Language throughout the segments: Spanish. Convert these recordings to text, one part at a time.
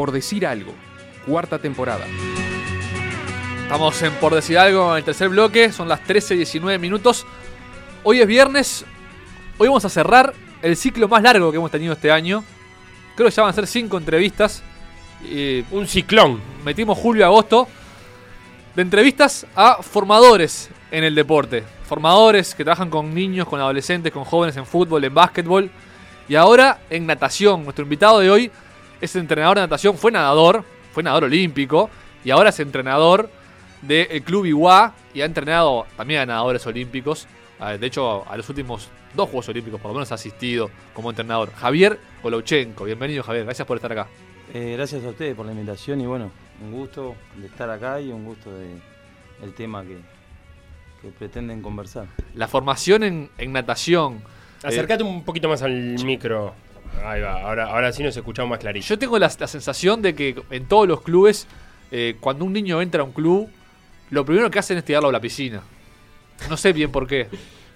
Por Decir Algo, cuarta temporada. Estamos en Por Decir Algo en el tercer bloque, son las 13 y 19 minutos. Hoy es viernes, hoy vamos a cerrar el ciclo más largo que hemos tenido este año. Creo que ya van a ser cinco entrevistas. Eh, Un ciclón. Metimos julio y agosto de entrevistas a formadores en el deporte. Formadores que trabajan con niños, con adolescentes, con jóvenes en fútbol, en básquetbol. Y ahora en natación. Nuestro invitado de hoy es entrenador de natación, fue nadador, fue nadador olímpico. Y ahora es entrenador del Club Iguá y ha entrenado también a nadadores olímpicos. De hecho, a los últimos dos Juegos Olímpicos por lo menos ha asistido como entrenador. Javier Golouchenko. Bienvenido, Javier. Gracias por estar acá. Eh, gracias a ustedes por la invitación y bueno, un gusto de estar acá y un gusto de el tema que, que pretenden conversar. La formación en, en natación. Acércate un poquito más al micro. Ahí va, ahora, ahora sí nos escuchamos más clarito. Yo tengo la, la sensación de que en todos los clubes, eh, cuando un niño entra a un club, lo primero que hacen es tirarlo a la piscina. No sé bien por qué.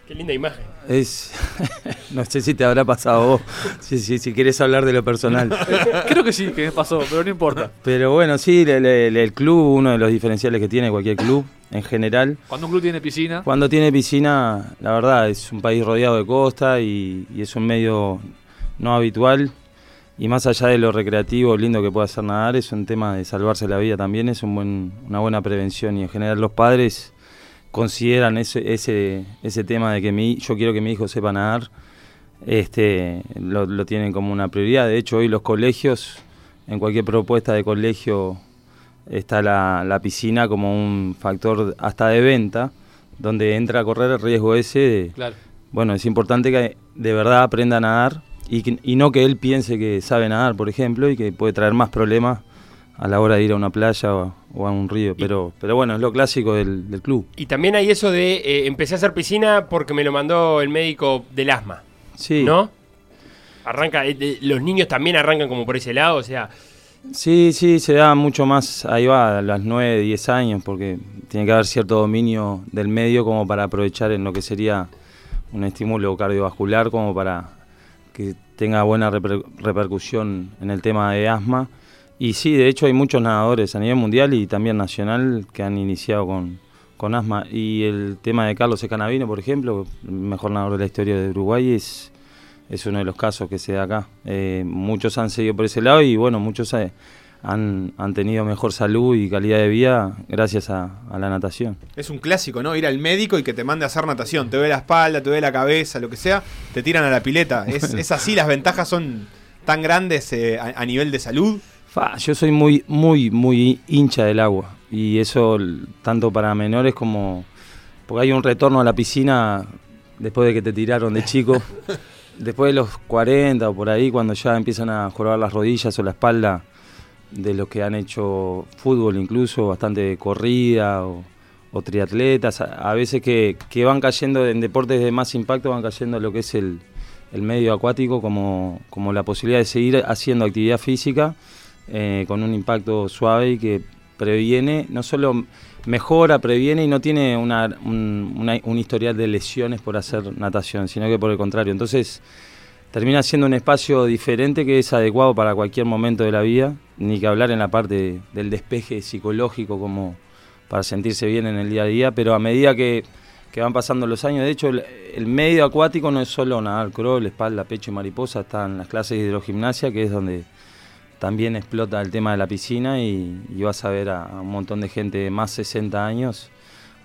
Qué linda imagen. Es, no sé si te habrá pasado a vos, si, si, si querés hablar de lo personal. Creo que sí, que me pasó, pero no importa. Pero bueno, sí, el, el- el club, uno de los diferenciales que tiene cualquier club en general. Cuando un club tiene piscina, Cuando tiene piscina, la verdad, es un país rodeado de costa y, y es un medio no habitual. Y más allá de lo recreativo, lindo que pueda hacer nadar, es un tema de salvarse la vida también, es un buen, una buena prevención. Y en general los padres consideran ese, ese, ese tema de que mi, yo quiero que mi hijo sepa nadar, este, lo, lo tienen como una prioridad. De hecho, hoy los colegios, en cualquier propuesta de colegio, está la, la piscina como un factor hasta de venta, donde entra a correr el riesgo ese de, claro. bueno, es importante que de verdad aprenda a nadar y, y no que él piense que sabe nadar, por ejemplo, y que puede traer más problemas a la hora de ir a una playa o, o a un río. Pero, pero bueno, es lo clásico del, del club. Y también hay eso de eh, empecé a hacer piscina porque me lo mandó el médico del asma, Sí, ¿no? Arranca, eh, los niños también arrancan como por ese lado, o sea, sí, sí, se da mucho más, ahí va, a las 9, 10 años, porque tiene que haber cierto dominio del medio como para aprovechar en lo que sería un estímulo cardiovascular, como para que tenga buena reper- repercusión en el tema de asma. Y sí, de hecho hay muchos nadadores a nivel mundial y también nacional que han iniciado con, con asma. Y el tema de Carlos Escanavino, por ejemplo, el mejor nadador de la historia de Uruguay, es, es uno de los casos que se da acá. Eh, muchos han seguido por ese lado y bueno, muchos eh, han, han tenido mejor salud y calidad de vida gracias a, a la natación. Es un clásico, ¿no? Ir al médico y que te mande a hacer natación. Te ve la espalda, te ve la cabeza, lo que sea, te tiran a la pileta. Es, es así, las ventajas son tan grandes eh, a, a nivel de salud. Fa, yo soy muy, muy, muy hincha del agua. Y eso tanto para menores como... Porque hay un retorno a la piscina después de que te tiraron de chico. después de los 40 o por ahí, cuando ya empiezan a jorobar las rodillas o la espalda de los que han hecho fútbol incluso, bastante corrida o, triatletas, a, veces que, que van cayendo en deportes de más impacto, van cayendo en lo que es el, el medio acuático como, como la posibilidad de seguir haciendo actividad física eh, con un impacto suave y que previene, no solo mejora, previene y no tiene una, un, un historial de lesiones por hacer natación, sino que por el contrario. Entonces termina siendo un espacio diferente que es adecuado para cualquier momento de la vida, ni que hablar en la parte del despeje psicológico como para sentirse bien en el día a día, pero a medida que, que van pasando los años, de hecho el, medio acuático no es solo nadar crawl, espalda, pecho y mariposa, están las clases de hidrogimnasia, que es donde también explota el tema de la piscina y, vas a ver a, a un montón de gente de más 60 años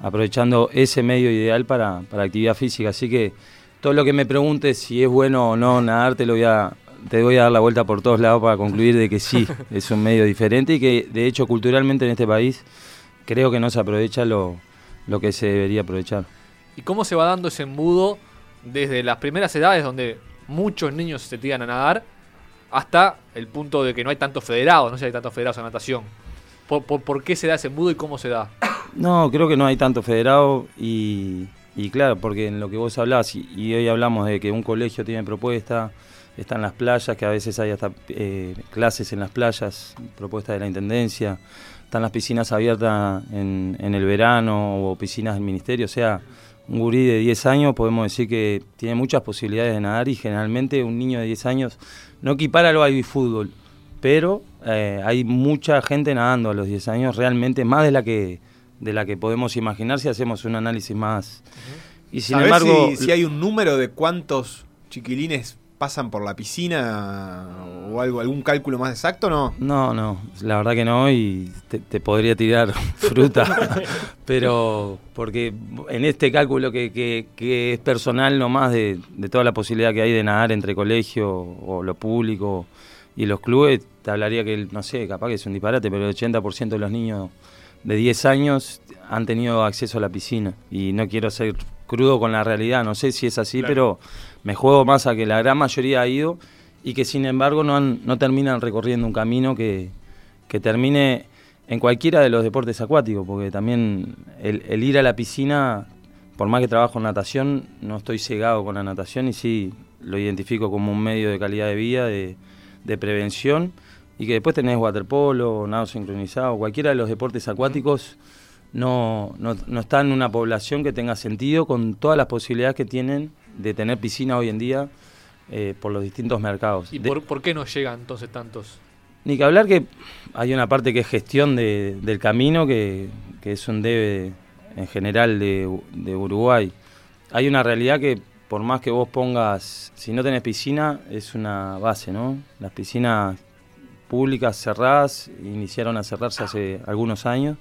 aprovechando ese medio ideal para, para actividad física. Así que todo lo que me preguntes si es bueno o no nadar, te lo voy a, te voy a dar la vuelta por todos lados para concluir de que sí, es un medio diferente y que de hecho culturalmente en este país creo que no se aprovecha lo, lo que se debería aprovechar. ¿y cómo se va dando ese embudo desde las primeras edades donde muchos niños se tiran a nadar hasta el punto de que no hay tantos federados, no sé si hay tantos federados en natación? ¿Por, por, por qué se da ese embudo y cómo se da? No, creo que no hay tanto federado y, y claro, porque en lo que vos hablás, y, hoy hablamos de que un colegio tiene propuesta, están las playas, que a veces hay hasta eh, clases en las playas, propuesta de la Intendencia, están las piscinas abiertas en, en el verano o piscinas del Ministerio, o sea, un gurí de 10 años podemos decir que tiene muchas posibilidades de nadar y generalmente un niño de 10 años no equipara al baby fútbol, pero eh, hay mucha gente nadando a los 10 años, realmente más de la que de la que podemos imaginar si hacemos un análisis más. Y sin ¿Sabés embargo, si, si hay un número de cuántos chiquilines pasan por la piscina o algo, algún cálculo más exacto, no? No, no, la verdad que no y te, te podría tirar fruta, pero porque en este cálculo que, que- que es personal nomás de, de toda la posibilidad que hay de nadar entre colegio o lo público y los clubes, te hablaría que, el- no sé, capaz que es un disparate, pero el 80% de los niños de 10 años han tenido acceso a la piscina y no quiero ser crudo con la realidad, no sé si es así, Claro. pero me juego más a que la gran mayoría ha ido y que sin embargo no, han- no terminan recorriendo un camino que, que termine en cualquiera de los deportes acuáticos, porque también el, el ir a la piscina, por más que trabajo en natación, no estoy cegado con la natación y sí lo identifico como un medio de calidad de vida, de, de prevención, y que después tenés waterpolo, nado sincronizado, cualquiera de los deportes acuáticos no, no, no está en una población que tenga sentido con todas las posibilidades que tienen de tener piscina hoy en día eh, por los distintos mercados. ¿Y De- por, por qué no llegan entonces tantos? ni que hablar que hay una parte que es gestión de- del camino, que, que es un debe en general de, de Uruguay. Hay una realidad que por más que vos pongas, si no tenés piscina, es una base, ¿no? Las piscinas públicas cerradas iniciaron a cerrarse hace algunos años,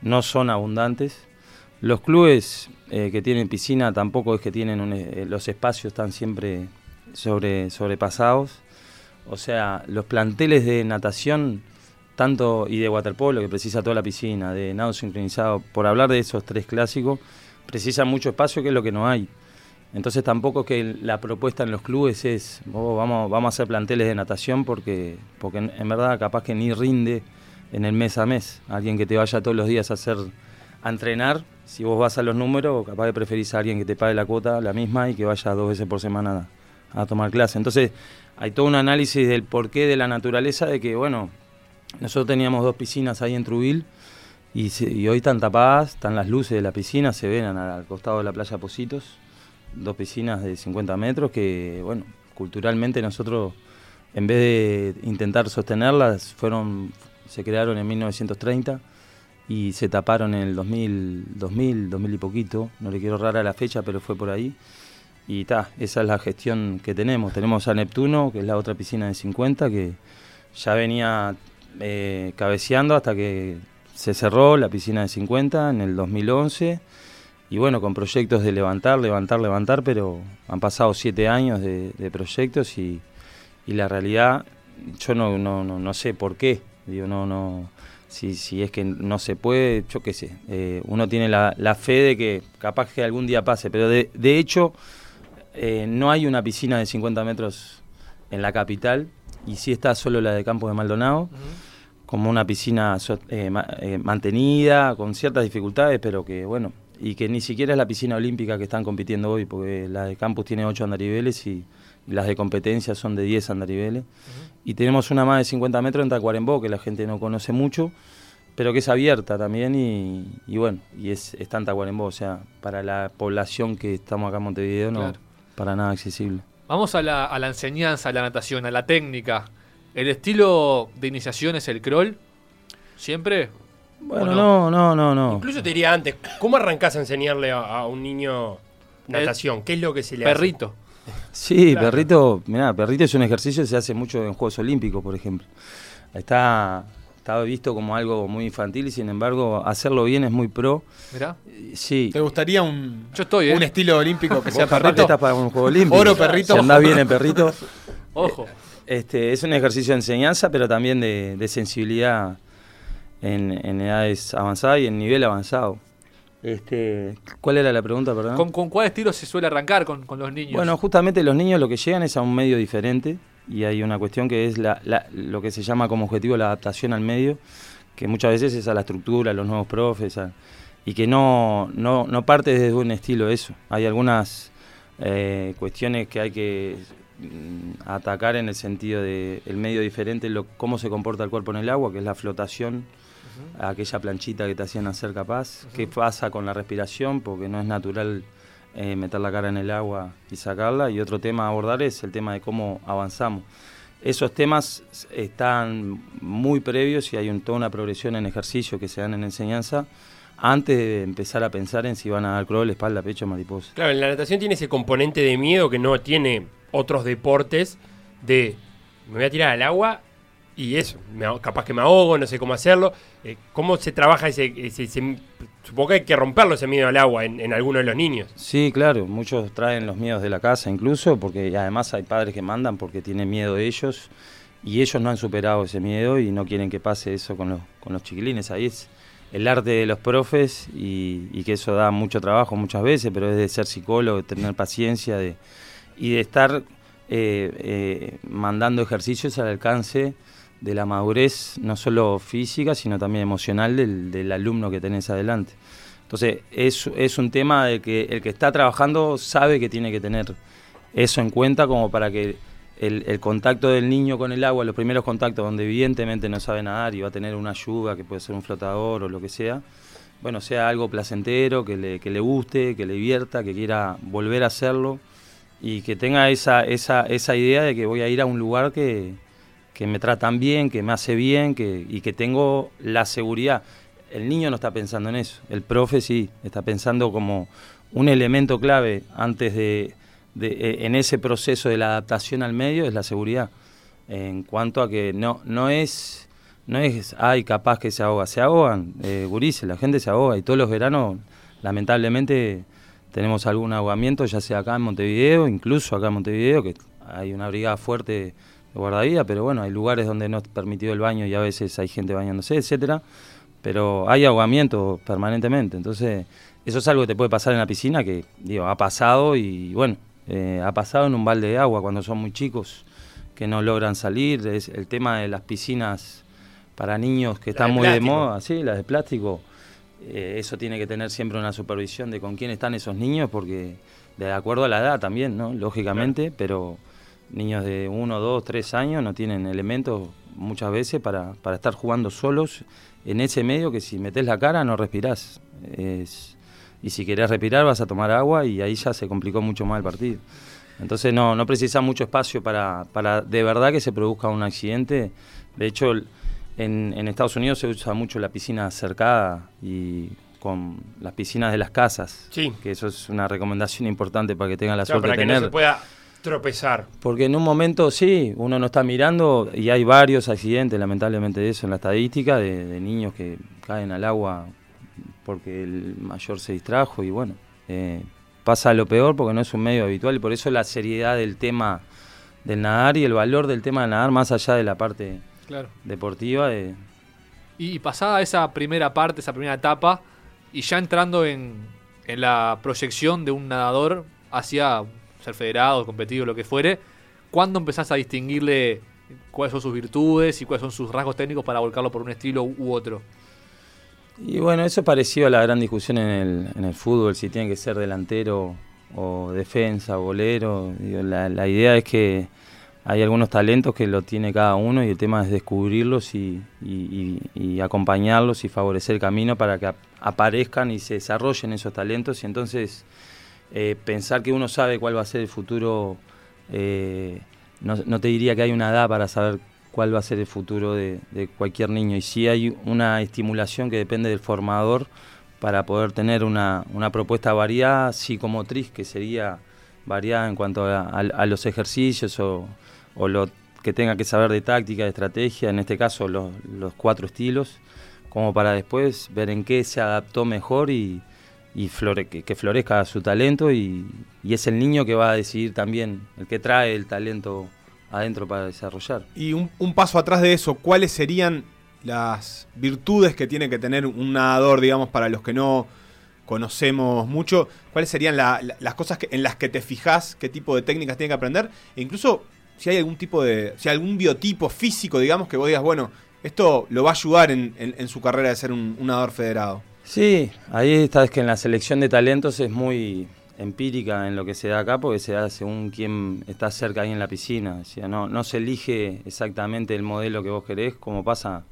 no son abundantes. Los clubes eh, que tienen piscina tampoco es que tienen un, eh, los espacios están siempre sobre, sobrepasados. O sea, los planteles de natación, tanto y de waterpolo, que precisa toda la piscina, de nado sincronizado, por hablar de esos tres clásicos, precisa mucho espacio, que es lo que no hay. Entonces tampoco que la propuesta en los clubes es, "Oh, vamos, vamos a hacer planteles de natación porque, porque en, verdad capaz que ni rinde en el mes a mes. Alguien que te vaya todos los días a hacer, a entrenar, si vos vas a los números, capaz que preferís a alguien que te pague la cuota, la misma, y que vaya dos veces por semana a, tomar clase. Entonces hay todo un análisis del porqué de la naturaleza de que, bueno, nosotros teníamos dos piscinas ahí en Trubil y hoy están tapadas, están las luces de la piscina, se ven al, al costado de la playa Positos, dos piscinas de 50 metros que, bueno, culturalmente nosotros, en vez de intentar sostenerlas, fueron, se crearon en 1930 y se taparon en el 2000, 2000, 2000 y poquito, no le quiero errar a la fecha, pero fue por ahí. Y ta, esa es la gestión que tenemos. Tenemos a Neptuno, que es la otra piscina de 50, que ya venía eh, cabeceando hasta que se cerró la piscina de 50 en el 2011. Y bueno, con proyectos de levantar, levantar, levantar, pero han pasado siete años de, de proyectos y, y la realidad, yo no, no, no, no sé por qué. Digo, no, no, si, si es que no se puede, yo qué sé. eh, uno tiene la, la fe de que capaz que algún día pase, pero de, de hecho eh, no hay una piscina de 50 metros en la capital y sí está solo la de Campos de Maldonado, como una piscina eh, eh, mantenida, con ciertas dificultades, pero que bueno, y que ni siquiera es la piscina olímpica que están compitiendo hoy, porque la de campus tiene 8 andariveles y, las de competencia son de 10 andariveles. Y tenemos una más de 50 metros en Tacuarembó, que la gente no conoce mucho, pero que es abierta también y, y bueno, y es, está en Tacuarembó, o sea, para la población que estamos acá en Montevideo no Claro. para nada accesible. Vamos a la, a la enseñanza, a la natación, a la técnica. ¿El estilo de iniciación es el crawl? ¿Siempre? Bueno, ¿O no, no, no, no. Incluso te diría antes, ¿cómo arrancás a enseñarle a, a un niño natación? ¿Qué es lo que se le hace? Perrito. Sí, Claro. perrito, mirá, perrito es un ejercicio que se hace mucho en Juegos Olímpicos, por ejemplo. Está, está visto como algo muy infantil y sin embargo hacerlo bien es muy pro. Mirá. Eh, Sí. ¿Te gustaría un, Yo estoy, ¿eh? un estilo olímpico que sea perrito? estás para un juego olímpico. Oro, perrito. Si andás bien en perrito. Ojo. Este, es un ejercicio de enseñanza, pero también de, de sensibilidad en, en edades avanzadas y en nivel avanzado. Este, ¿Cuál era la pregunta, perdón? ¿Con, con cuál estilo se suele arrancar con, con los niños? Bueno, justamente los niños lo que llegan es a un medio diferente y hay una cuestión que es la, la- lo que se llama como objetivo la adaptación al medio, que muchas veces es a la estructura, a los nuevos profes, a- y que no, no, no parte desde un estilo eso. Hay algunas eh, cuestiones que hay que mm, atacar en el sentido de el medio diferente, lo, cómo se comporta el cuerpo en el agua, que es la flotación, aquella planchita que te hacían hacer capaz, qué pasa con la respiración, porque no es natural eh, meter la cara en el agua y sacarla, y otro tema a abordar es el tema de cómo avanzamos. esos temas están muy previos y hay un, toda una progresión en ejercicio que se dan en enseñanza antes de empezar a pensar en si van a dar crawl, espalda, pecho, mariposa. Claro, la natación tiene ese componente de miedo que no tiene otros deportes de me voy a tirar al agua y eso, capaz que me ahogo, no sé cómo hacerlo. Eh, ¿Cómo se trabaja ese, Supongo que hay que romperlo ese miedo al agua en, en algunos de los niños. Sí, claro, muchos traen los miedos de la casa incluso, porque además hay padres que mandan porque tienen miedo de ellos y ellos no han superado ese miedo y no quieren que pase eso con los, con los chiquilines. Ahí es el arte de los profes y, que eso da mucho trabajo muchas veces, pero es de ser psicólogo, de tener paciencia de, y de estar eh, eh, mandando ejercicios al alcance de la madurez, no solo física, sino también emocional del, alumno que tenés adelante. Entonces, es, es un tema de que el que está trabajando sabe que tiene que tener eso en cuenta como para que el, contacto del niño con el agua, los primeros contactos donde evidentemente no sabe nadar y va a tener una ayuda, que puede ser un flotador o lo que sea, bueno, sea algo placentero, que le, que le guste, que le divierta, que quiera volver a hacerlo y que tenga esa, esa, esa idea de que voy a ir a un lugar que, que me tratan bien, que me hace bien que, y que tengo la seguridad. El niño no está pensando en eso, el profe sí, está pensando como un elemento clave antes de, e, en ese proceso de la adaptación al medio es la seguridad. En cuanto a que no, no es, no es, ay, capaz que se ahoga, se ahogan, eh, gurises, la gente se ahoga y todos los veranos, lamentablemente, tenemos algún ahogamiento, ya sea acá en Montevideo, incluso acá en Montevideo, que hay una brigada fuerte de guardavidas, pero bueno, hay lugares donde no es permitido el baño y a veces hay gente bañándose, etcétera, pero hay ahogamiento permanentemente, entonces eso es algo que te puede pasar en la piscina que, digo, ha pasado y bueno, eh, ha pasado en un balde de agua cuando son muy chicos que no logran salir. Es el tema de las piscinas para niños que están muy de moda, sí, las de plástico. Eh, eso tiene que tener siempre una supervisión de con quién están esos niños, porque de acuerdo a la edad también, ¿no? Lógicamente, pero niños de 1, 2, 3 años no tienen elementos muchas veces para, para estar jugando solos en ese medio que si metes la cara no respirás. Es, y si querés respirar vas a tomar agua y ahí ya se complicó mucho más el partido. Entonces no, no precisa mucho espacio para, para de verdad que se produzca un accidente. De hecho, en, en Estados Unidos se usa mucho la piscina cercada y con las piscinas de las casas. Sí. Que eso es una recomendación importante para que tengan la suerte de tener. No se pueda tropezar. Porque en un momento sí, uno no está mirando y hay varios accidentes, lamentablemente, de eso en la estadística, de, de niños que caen al agua porque el mayor se distrajo y bueno, eh, pasa lo peor porque no es un medio habitual y por eso la seriedad del tema del nadar y el valor del tema del nadar más allá de la parte deportiva. Y pasada esa primera parte, esa primera etapa, y ya entrando en, en la proyección de un nadador hacia ser federado, competido, lo que fuere, ¿cuándo empezás a distinguirle cuáles son sus virtudes y cuáles son sus rasgos técnicos para volcarlo por un estilo u otro? Y bueno, eso es parecido a la gran discusión en el, fútbol, si tiene que ser delantero o defensa, bolero. la, la, idea es que hay algunos talentos que lo tiene cada uno y el tema es descubrirlos y, y, acompañarlos y favorecer el camino para que aparezcan y se desarrollen esos talentos y entonces eh, pensar que uno sabe cuál va a ser el futuro, eh, no, te diría que hay una edad para saber cuál va a ser el futuro de, cualquier niño. Y sí hay una estimulación que depende del formador para poder tener una, propuesta variada, psicomotriz, que sería variada en cuanto a, los ejercicios o, lo que tenga que saber de táctica, de estrategia, en este caso los, cuatro estilos, como para después ver en qué se adaptó mejor y, que, florezca su talento y, y es el niño que va a decidir también, el que trae el talento adentro para desarrollar. Y un, paso atrás de eso, ¿cuáles serían las virtudes que tiene que tener un nadador, digamos, para los que no conocemos mucho? ¿Cuáles serían las cosas en las que te fijas, qué tipo de técnicas tiene que aprender? E incluso si hay algún tipo de, si hay algún biotipo físico, digamos, que vos digas, bueno, esto lo va a ayudar en, su carrera de ser un nadador federado. Sí, ahí está, es que en la selección de talentos es muy, empírica en lo que se da acá porque se da según quién está cerca ahí en la piscina. O sea, no, no se elige exactamente el modelo que vos querés, como pasa.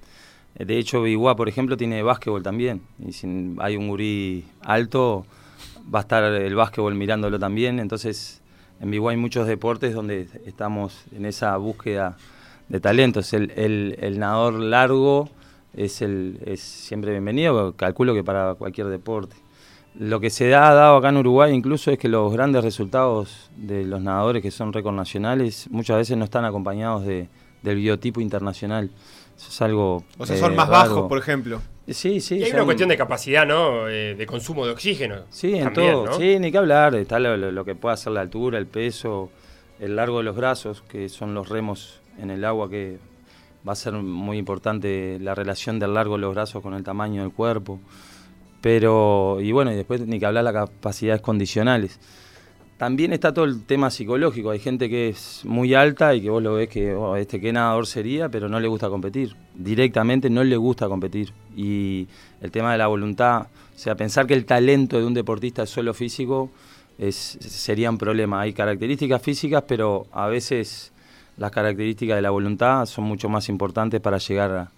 De hecho, Biguá, por ejemplo, tiene básquetbol también. Y si hay un gurí alto, va a estar el básquetbol mirándolo también. Entonces, en Biguá hay muchos deportes donde estamos en esa búsqueda de talentos. El, el, el nadador largo es, el, es siempre bienvenido, calculo que para cualquier deporte. Lo que se ha dado acá en Uruguay incluso es que los grandes resultados de los nadadores que son récord nacionales muchas veces no están acompañados de, del biotipo internacional. Eso es algo... O sea, son eh, más raro. bajos, por ejemplo. Sí, sí. Y hay son- una cuestión de capacidad, ¿no? Eh, de consumo de oxígeno. Sí, en todo. ¿no? Sí, ni que hablar. Está lo, lo- lo que puede hacer la altura, el peso, el largo de los brazos, que son los remos en el agua, que va a ser muy importante la relación del largo de los brazos con el tamaño del cuerpo. Pero, y bueno, y después ni que hablar las capacidades condicionales. También está todo el tema psicológico. Hay gente que es muy alta y que vos lo ves que oh, este qué nadador sería, pero no le gusta competir. Directamente no le gusta competir. Y el tema de la voluntad, o sea, pensar que el talento de un deportista es solo físico es, sería un problema. Hay características físicas, pero a veces las características de la voluntad son mucho más importantes para llegar a,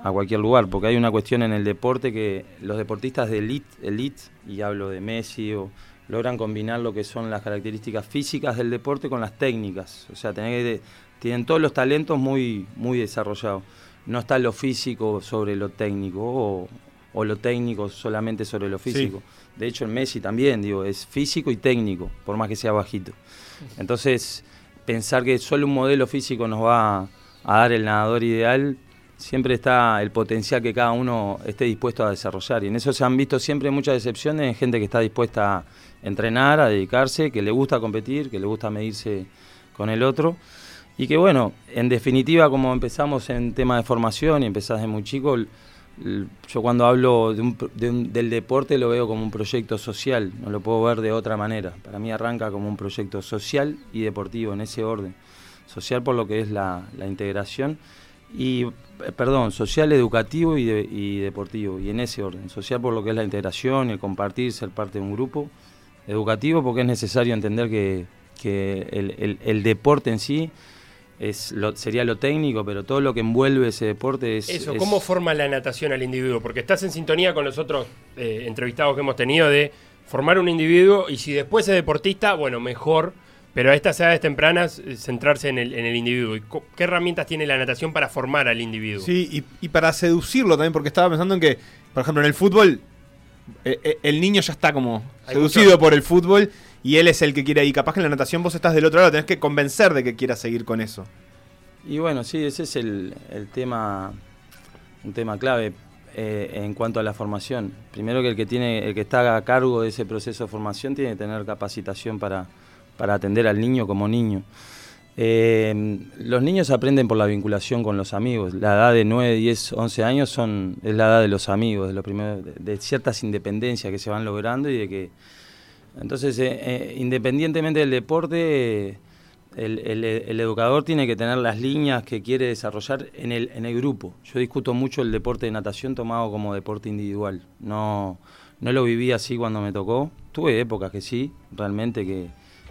a cualquier lugar, porque hay una cuestión en el deporte que los deportistas de elite, elite y hablo de Messi, o, logran combinar lo que son las características físicas del deporte con las técnicas. O sea, tienen todos los talentos muy, muy desarrollados. No está lo físico sobre lo técnico o, o lo técnico solamente sobre lo físico. De hecho, el Messi también, digo, es físico y técnico, por más que sea bajito. Entonces, pensar que solo un modelo físico nos va a, dar el nadador ideal, siempre está el potencial que cada uno esté dispuesto a desarrollar. Y en eso se han visto siempre muchas excepciones en gente que está dispuesta a entrenar, a dedicarse, que le gusta competir, que le gusta medirse con el otro. Y que bueno, en definitiva, como empezamos en tema de formación y empezás de muy chico, yo cuando hablo del deporte lo veo como un proyecto social, no lo puedo ver de otra manera. Para mí arranca como un proyecto social y deportivo, en ese orden. Social por lo que es la, integración y, eh, perdón, social, educativo y, de- y deportivo, y en ese orden. Social por lo que es la integración, el compartir, ser parte de un grupo. Educativo porque es necesario entender que, que el deporte en sí es lo, sería lo técnico, pero todo lo que envuelve ese deporte es... Eso, es- ¿cómo forma la natación al individuo? Porque estás en sintonía con los otros eh, entrevistados que hemos tenido de formar un individuo y si después es deportista, bueno, mejor, pero a estas edades tempranas eh, centrarse en el, en el individuo. ¿Y ¿Qué herramientas tiene la natación para formar al individuo? Sí, y, y para seducirlo también, porque estaba pensando en que, por ejemplo, en el fútbol, eh, eh, el niño ya está como seducido mucho- por el fútbol y él es el que quiere ir. Capaz que en la natación vos estás del otro lado, tenés que convencer de que quiera seguir con eso. Y bueno, sí, ese es el, el tema, un tema clave eh, en cuanto a la formación. Primero que el que tiene, el que está a cargo de ese proceso de formación tiene que tener capacitación para, para atender al niño como niño. Eh, los niños aprenden por la vinculación con los amigos. La edad de 9, 10, 11 años son, es la edad de los amigos, de, lo primero, de, de ciertas independencias que se van logrando y de que... Entonces, eh, eh, independientemente del deporte, el, el- educador tiene que tener las líneas que quiere desarrollar en el, en el grupo. Yo discuto mucho el deporte de natación tomado como deporte individual. No, no lo viví así cuando me tocó. Tuve épocas que sí, realmente que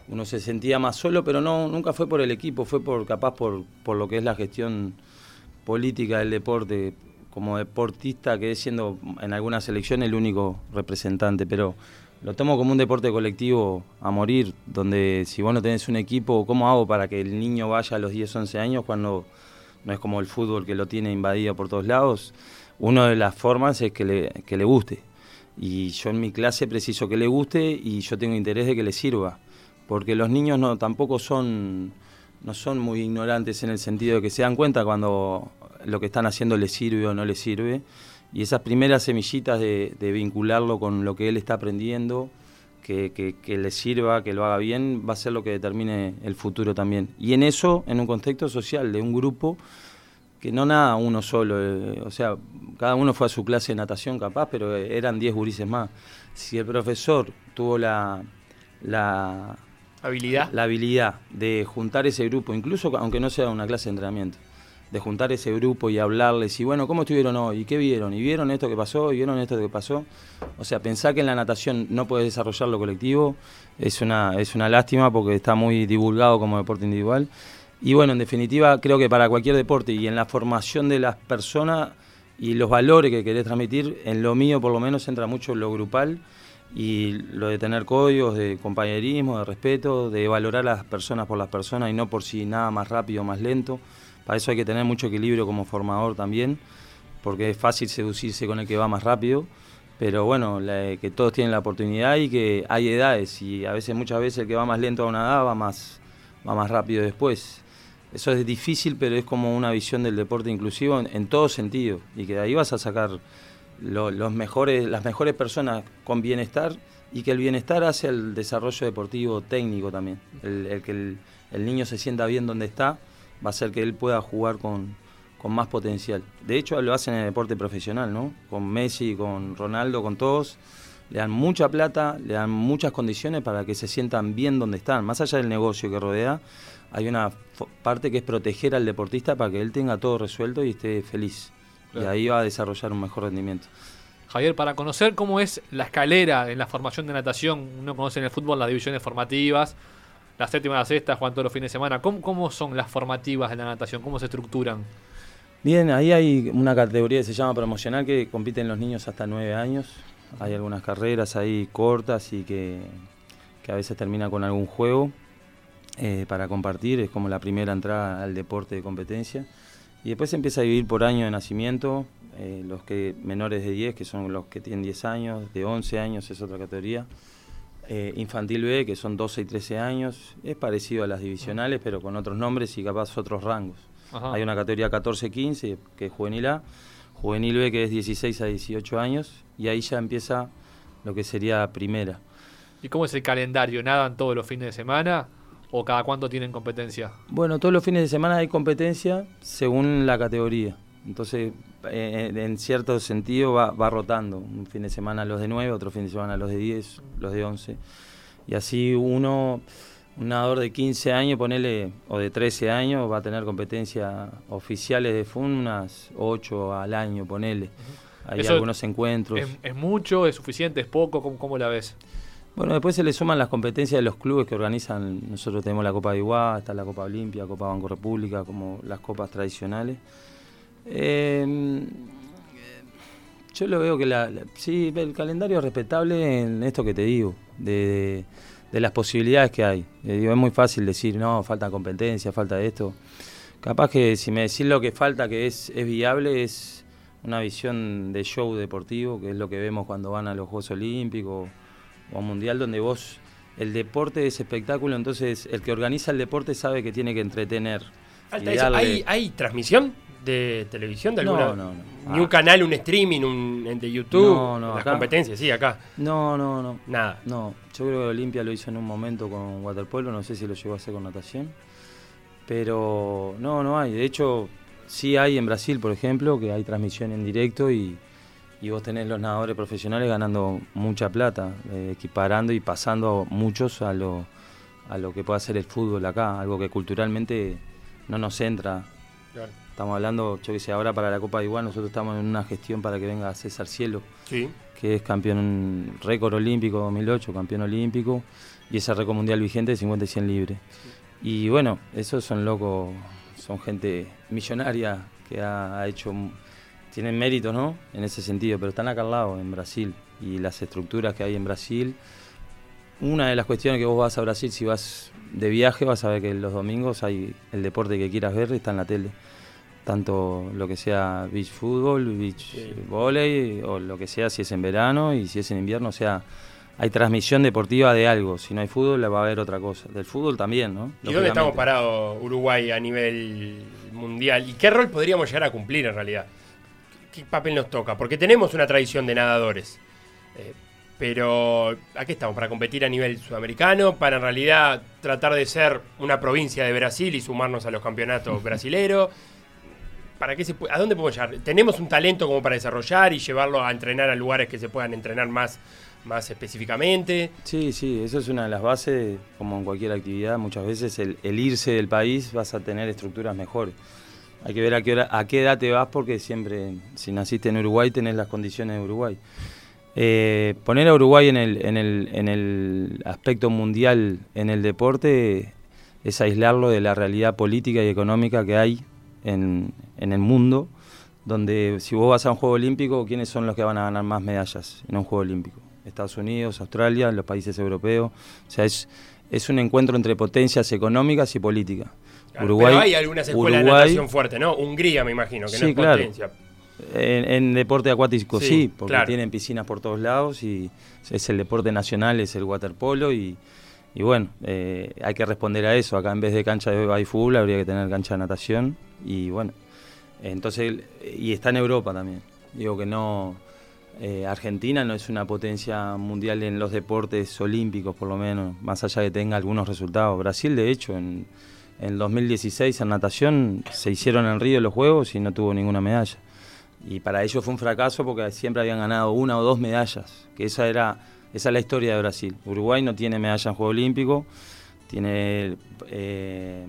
uno se sentía más solo, pero no nunca fue por el equipo, fue por capaz por, lo que es la gestión política del deporte. Como deportista quedé siendo en alguna selección el único representante, pero lo tomo como un deporte colectivo a morir, donde si vos no tenés un equipo, ¿cómo hago para que el niño vaya a los 10, 11 años cuando no es como el fútbol que lo tiene invadido por todos lados? Una de las formas es que le, que le guste. Y yo en mi clase preciso que le guste y yo tengo interés de que le sirva. Porque los niños no tampoco son, no son muy ignorantes en el sentido de que se dan cuenta cuando lo que están haciendo les sirve o no les sirve. Y esas primeras semillitas de, de vincularlo con lo que él está aprendiendo, que, que, que le sirva, que lo haga bien, va a ser lo que determine el futuro también. Y en eso, en un contexto social, de un grupo que no nada uno solo, eh, o sea, cada uno fue a su clase de natación capaz, pero eh, eran 10 gurises más. Si el profesor tuvo la, la, ¿Habilidad? la habilidad de juntar ese grupo, incluso aunque no sea una clase de entrenamiento, de juntar ese grupo y hablarles, y bueno, ¿cómo estuvieron hoy? ¿Y qué vieron? ¿Y vieron esto que pasó? ¿Y vieron esto que pasó? O sea, pensar que en la natación no puedes desarrollar lo colectivo es una, es una lástima porque está muy divulgado como deporte individual. Y bueno, en definitiva, creo que para cualquier deporte y en la formación de las personas y los valores que querés transmitir, en lo mío por lo menos entra mucho lo grupal y lo de tener códigos de compañerismo, de respeto, de valorar a las personas por las personas y no por si nada más rápido o más lento, Para eso hay que tener mucho equilibrio como formador también, porque es fácil seducirse con el que va más rápido, pero bueno, que todos tienen la oportunidad y que hay edades y a veces, muchas veces el que va más lento a una edad va más, va más rápido después. Eso es difícil, pero es como una visión del deporte inclusivo en, todo sentido y que de ahí vas a sacar lo- los mejores, las mejores personas con bienestar y que el bienestar hace el desarrollo deportivo técnico también. El, que el niño se sienta bien donde está va a hacer que él pueda jugar con, con más potencial. De hecho, lo hacen en el deporte profesional, ¿no? Con Messi, con Ronaldo, con todos. Le dan mucha plata, le dan muchas condiciones para que se sientan bien donde están. Más allá del negocio que rodea, hay una parte que es proteger al deportista para que él tenga todo resuelto y esté feliz. Claro. Y ahí va a desarrollar un mejor rendimiento. Javier, para conocer cómo es la escalera en la formación de natación, uno conoce en el fútbol las divisiones formativas, la séptima, la sexta, juegan todos los fines de semana. ¿Cómo, cómo son las formativas de la natación? ¿Cómo se estructuran? Bien, ahí hay una categoría que se llama promocional que compiten los niños hasta nueve años. Hay algunas carreras ahí cortas y que, que a veces termina con algún juego eh, para compartir. Es como la primera entrada al deporte de competencia. Y después se empieza a dividir por año de nacimiento. eh, los que menores de 10, que son los que tienen 10 años, de 11 años es otra categoría. Eh, infantil B, que son 12 y 13 años. Es parecido a las divisionales, pero con otros nombres y capaz otros rangos. Ajá. Hay una categoría 14-15, que es juvenil A, juvenil B, que es 16 a 18 años, y ahí ya empieza lo que sería primera. ¿Y cómo es el calendario? ¿Nadan todos los fines de semana? ¿O cada cuánto tienen competencia? Bueno, todos los fines de semana hay competencia según la categoría. Entonces, eh, en cierto sentido va, va rotando. Un fin de semana los de 9, otro fin de semana los de 10, los de 11. Y así uno, un nadador de 15 años, ponele, o de 13 años, va a tener competencia oficiales de FUN unas 8 al año, ponele. Hay Eso algunos encuentros. ¿Es, es mucho? ¿Es suficiente? ¿Es poco? ¿Cómo, cómo la ves? Bueno, después se le suman las competencias de los clubes que organizan. Nosotros tenemos la Copa de Iguá, está la Copa Olimpia, Copa Banco República, como las copas tradicionales. Eh, yo lo veo que la, la- sí, el calendario es respetable en esto que te digo, de, las posibilidades que hay. Eh, digo, es muy fácil decir, no, falta competencia, falta esto. Capaz que si me decís lo que falta, que es, es viable, es una visión de show deportivo, que es lo que vemos cuando van a los Juegos Olímpicos o a un Mundial, donde vos, el deporte es espectáculo, entonces el que organiza el deporte sabe que tiene que entretener. Falta y eso. darle- ¿Hay, ¿Hay transmisión de televisión de No, alguna? no, no. Ni un Ah. canal, un streaming, un de YouTube. No, no, Las acá- competencias, sí, acá. No, no, no. Nada. No, yo creo que Olimpia lo hizo en un momento con waterpolo, no sé si lo llegó a hacer con natación. Pero no, no hay. De hecho, sí hay en Brasil, por ejemplo, que hay transmisión en directo y, y vos tenés los nadadores profesionales ganando mucha plata, eh, equiparando y pasando muchos a lo, a lo que puede hacer el fútbol acá, algo que culturalmente no nos entra. Claro. Estamos hablando, yo que sé, ahora para la Copa de Igual, nosotros estamos en una gestión para que venga César Cielo Sí. que es campeón récord olímpico 2008, campeón olímpico, y ese récord mundial vigente de 50 y 100 libre. Y bueno, esos son locos, son gente millonaria que ha, ha hecho, tienen mérito, ¿no? En ese sentido, pero están acá al lado, en Brasil, y las estructuras que hay en Brasil. Una de las cuestiones que vos vas a Brasil, si vas de viaje, vas a ver que los domingos hay el deporte que quieras ver, está en la tele. Tanto lo que sea beach fútbol, beach Sí. volley, o lo que sea, si es en verano y si es en invierno, o sea, hay transmisión deportiva de algo. Si no hay fútbol, va a haber otra cosa. Del fútbol también, ¿no? ¿Y dónde estamos parados Uruguay a nivel mundial? ¿Y qué rol podríamos llegar a cumplir en realidad? ¿Qué, papel nos toca? Porque tenemos una tradición de nadadores. Eh, pero ¿a qué estamos? ¿Para competir a nivel sudamericano? ¿Para en realidad tratar de ser una provincia de Brasil y sumarnos a los campeonatos brasileros? ¿Para qué se puede- ¿A dónde podemos llegar? ¿Tenemos un talento como para desarrollar y llevarlo a entrenar a lugares que se puedan entrenar más, más específicamente? Sí, sí, eso es una de las bases, como en cualquier actividad, muchas veces el, irse del país vas a tener estructuras mejores. Hay que ver a qué, hora, a qué edad te vas porque siempre, si naciste en Uruguay, tenés las condiciones de Uruguay. Eh, poner a Uruguay en el, en, el, en el aspecto mundial en el deporte es aislarlo de la realidad política y económica que hay en, en el mundo, donde si vos vas a un Juego Olímpico, ¿quiénes son los que van a ganar más medallas en un Juego Olímpico? Estados Unidos, Australia, los países europeos. O sea, es, es un encuentro entre potencias económicas y políticas. Claro, Uruguay, pero hay algunas escuelas de natación fuertes, ¿no? Hungría, me imagino, que no Sí, es claro. potencia. En, en deporte acuático Sí, sí, porque claro. tienen piscinas por todos lados y es el deporte nacional, es el waterpolo y, y bueno, eh, hay que responder a eso. Acá en vez de cancha de fútbol habría que tener cancha de natación y bueno, entonces, y está en Europa también. Digo que no, eh, Argentina no es una potencia mundial en los deportes olímpicos por lo menos, más allá de que tenga algunos resultados. Brasil de hecho en, en 2016 en natación se hicieron en Río los Juegos y no tuvo ninguna medalla. Y para ellos fue un fracaso porque siempre habían ganado una o dos medallas, que esa era esa es la historia de Brasil. Uruguay no tiene medalla en Juego Olímpico, tiene eh,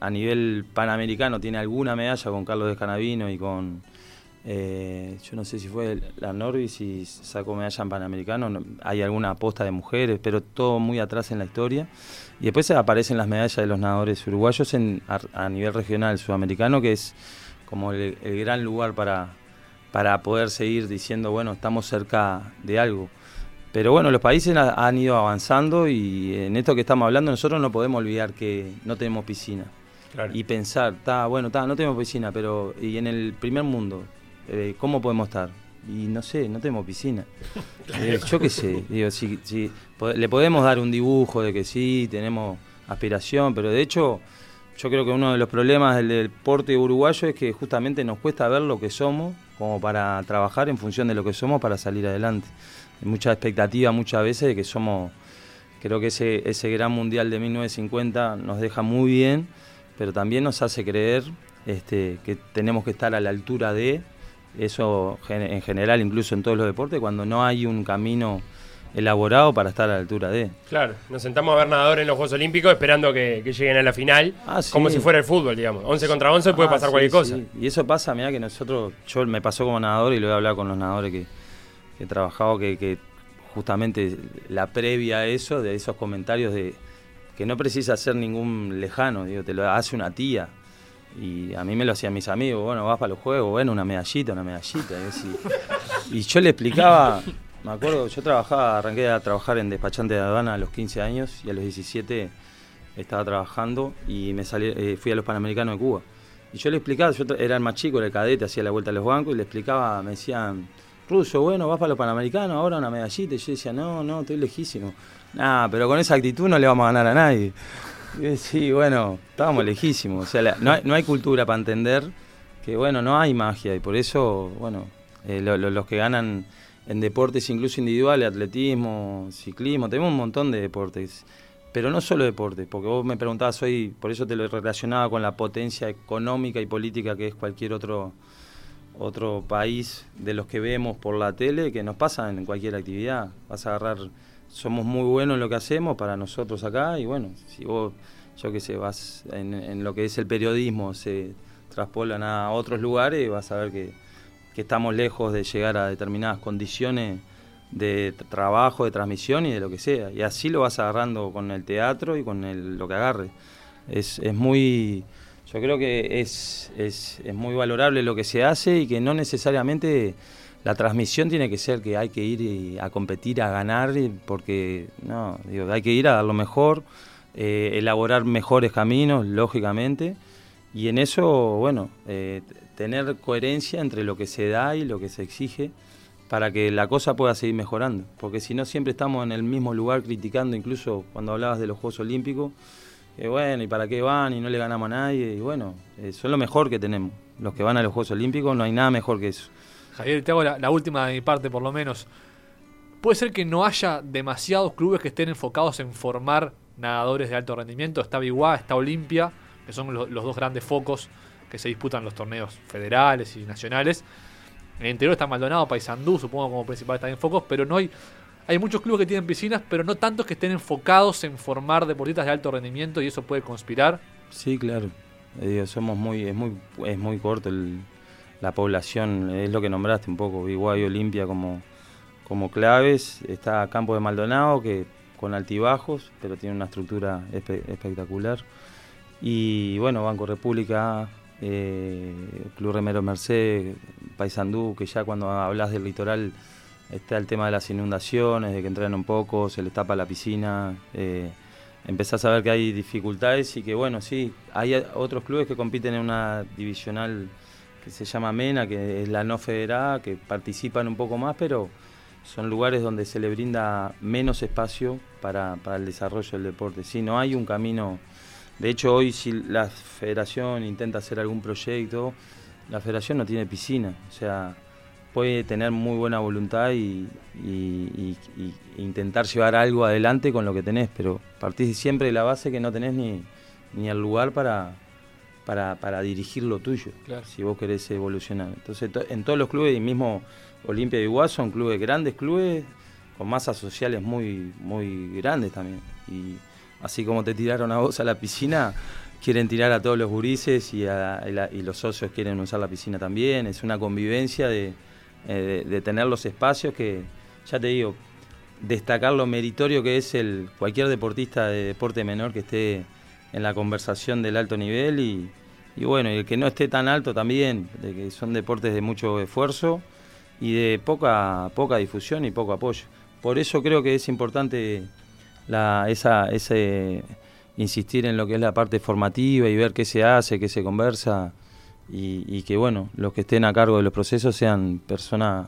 a nivel panamericano tiene alguna medalla con Carlos Descanavino y con eh, yo no sé si fue la Norby si sacó medalla en panamericano, no- hay alguna aposta de mujeres, pero todo muy atrás en la historia. Y después aparecen las medallas de los nadadores uruguayos en, a, a nivel regional sudamericano, que es como el, el gran lugar para, para poder seguir diciendo, bueno, estamos cerca de algo. Pero bueno, los países ha- han ido avanzando y en esto que estamos hablando nosotros no podemos olvidar que no tenemos piscina. Claro. Y pensar, está bueno, está, no tenemos piscina, pero y en el primer mundo, eh, ¿cómo podemos estar? Y no sé, no tenemos piscina. Eh, yo qué sé, digo, si, si le podemos dar un dibujo de que sí, tenemos aspiración, pero de hecho yo creo que uno de los problemas del deporte uruguayo es que justamente nos cuesta ver lo que somos como para trabajar en función de lo que somos para salir adelante. Hay mucha expectativa muchas veces de que somos, creo que ese, ese gran mundial de 1950 nos deja muy bien, pero también nos hace creer este, que tenemos que estar a la altura de eso en general, incluso en todos los deportes, cuando no hay un camino elaborado para estar a la altura de. Claro, nos sentamos a ver nadadores en los Juegos Olímpicos esperando que, que lleguen a la final, Ah, sí. como si fuera el fútbol, digamos. 11 contra 11 puede Ah, pasar sí, cualquier cosa. sí. Y eso pasa, mira que nosotros, yo me pasó como nadador y lo he hablado con los nadadores que, que he trabajado, que, que justamente la previa a eso, de esos comentarios de que no precisa ser ningún lejano, digo, te lo hace una tía. Y a mí me lo hacían mis amigos, bueno, vas para los juegos, bueno, una medallita, una medallita. y. Y yo le explicaba, me acuerdo, yo trabajaba, arranqué a trabajar en despachante de aduana a los 15 años y a los 17 estaba trabajando y me eh, fui a los Panamericanos de Cuba. Y yo le explicaba, yo era el más chico, era el cadete, hacía la vuelta a los bancos y le explicaba, me decían, Ruso, bueno, vas para los Panamericanos, ahora una medallita. Y yo decía, no, no, estoy lejísimo. Nah, pero con esa actitud no le vamos a ganar a nadie. Yo, sí, bueno, estábamos lejísimos. O sea, no, hay, no hay cultura para entender que, bueno, no hay magia. Y por eso, bueno, eh, lo- los que ganan en deportes incluso individuales, atletismo, ciclismo, tenemos un montón de deportes. Pero no solo deportes, porque vos me preguntabas hoy, por eso te lo relacionaba con la potencia económica y política que es cualquier otro otro país de los que vemos por la tele que nos pasa en cualquier actividad. Vas a agarrar, somos muy buenos en lo que hacemos para nosotros acá y bueno, si vos, yo qué sé, vas en, lo que es el periodismo, se traspolan a otros lugares, vas a ver que, que estamos lejos de llegar a determinadas condiciones de trabajo, de transmisión y de lo que sea. Y así lo vas agarrando con el teatro y con lo que agarre. Es, es muy, yo creo que es, es, es muy valorable lo que se hace y que no necesariamente la transmisión tiene que ser que hay que ir a competir, a ganar, porque no, digo, hay que ir a dar lo mejor, eh, elaborar mejores caminos, lógicamente, y en eso, bueno, eh, tener coherencia entre lo que se da y lo que se exige para que la cosa pueda seguir mejorando, porque si no siempre estamos en el mismo lugar criticando, incluso cuando hablabas de los Juegos Olímpicos, que bueno, ¿y para qué van? Y no le ganamos a nadie, y bueno, eh, son lo mejor que tenemos. Los que van a los Juegos Olímpicos no hay nada mejor que eso. Javier, te hago la, última de mi parte, por lo menos. ¿Puede ser que no haya demasiados clubes que estén enfocados en formar nadadores de alto rendimiento? Está Biguá, está Olimpia, que son lo- los dos grandes focos que se disputan los torneos federales y nacionales. En el interior está Maldonado, Paysandú, supongo como principales también focos, pero no hay... Hay muchos clubes que tienen piscinas, pero no tantos que estén enfocados en formar deportistas de alto rendimiento y eso puede conspirar. Sí, claro. Eh, somos muy, es muy, es muy corto el- la población, es lo que nombraste un poco, Biguay y Olimpia como, como claves. Está Campo de Maldonado, que con altibajos, pero tiene una estructura espe- espectacular. Y bueno, Banco República, eh, Club Remero Merced, Paysandú, que ya cuando hablas del litoral está el tema de las inundaciones, de que entrenan un poco, se les tapa la piscina. eh, empezás a ver que hay dificultades y que bueno, sí, hay otros clubes que compiten en una divisional se llama MENA, que es la no federada, que participan un poco más, pero son lugares donde se le brinda menos espacio para, para el desarrollo del deporte. Sí, no hay un camino. De hecho, hoy si la federación intenta hacer algún proyecto, la federación no tiene piscina. O sea, puede tener muy buena voluntad y intentar llevar algo adelante con lo que tenés, pero partís siempre de la base que no tenés ni, ni el lugar para, para, para dirigir lo tuyo, Claro. si vos querés evolucionar. Entonces, to- en todos los clubes, y mismo Olimpia y Iguaz son clubes grandes, clubes con masas sociales muy, muy grandes también. Y así como te tiraron a vos a la piscina, quieren tirar a todos los gurises y, a- y la- y los socios quieren usar la piscina también. Es una convivencia de, eh, de- de tener los espacios que, ya te digo, destacar lo meritorio que es el cualquier deportista de deporte menor que esté en la conversación del alto nivel y, y bueno, y el que no esté tan alto también, de que son deportes de mucho esfuerzo y de poca, poca difusión y poco apoyo. Por eso creo que es importante esa, ese insistir en lo que es la parte formativa y ver qué se hace, qué se conversa y, que bueno, los que estén a cargo de los procesos sean personas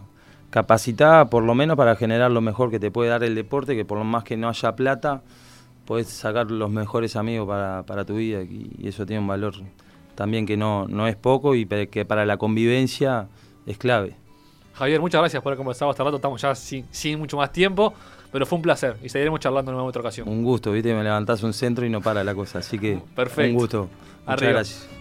capacitadas por lo menos para generar lo mejor que te puede dar el deporte, que por lo más que no haya plata, puedes sacar los mejores amigos para, para tu vida y eso tiene un valor también que no, no es poco y que para la convivencia es clave. Javier, muchas gracias por haber conversado hasta rato. Estamos ya sin, sin mucho más tiempo, pero fue un placer y seguiremos charlando en una otra ocasión. Un gusto, viste, me levantás un centro y no para la cosa, así que Perfecto. un gusto. Muchas Arriba. gracias.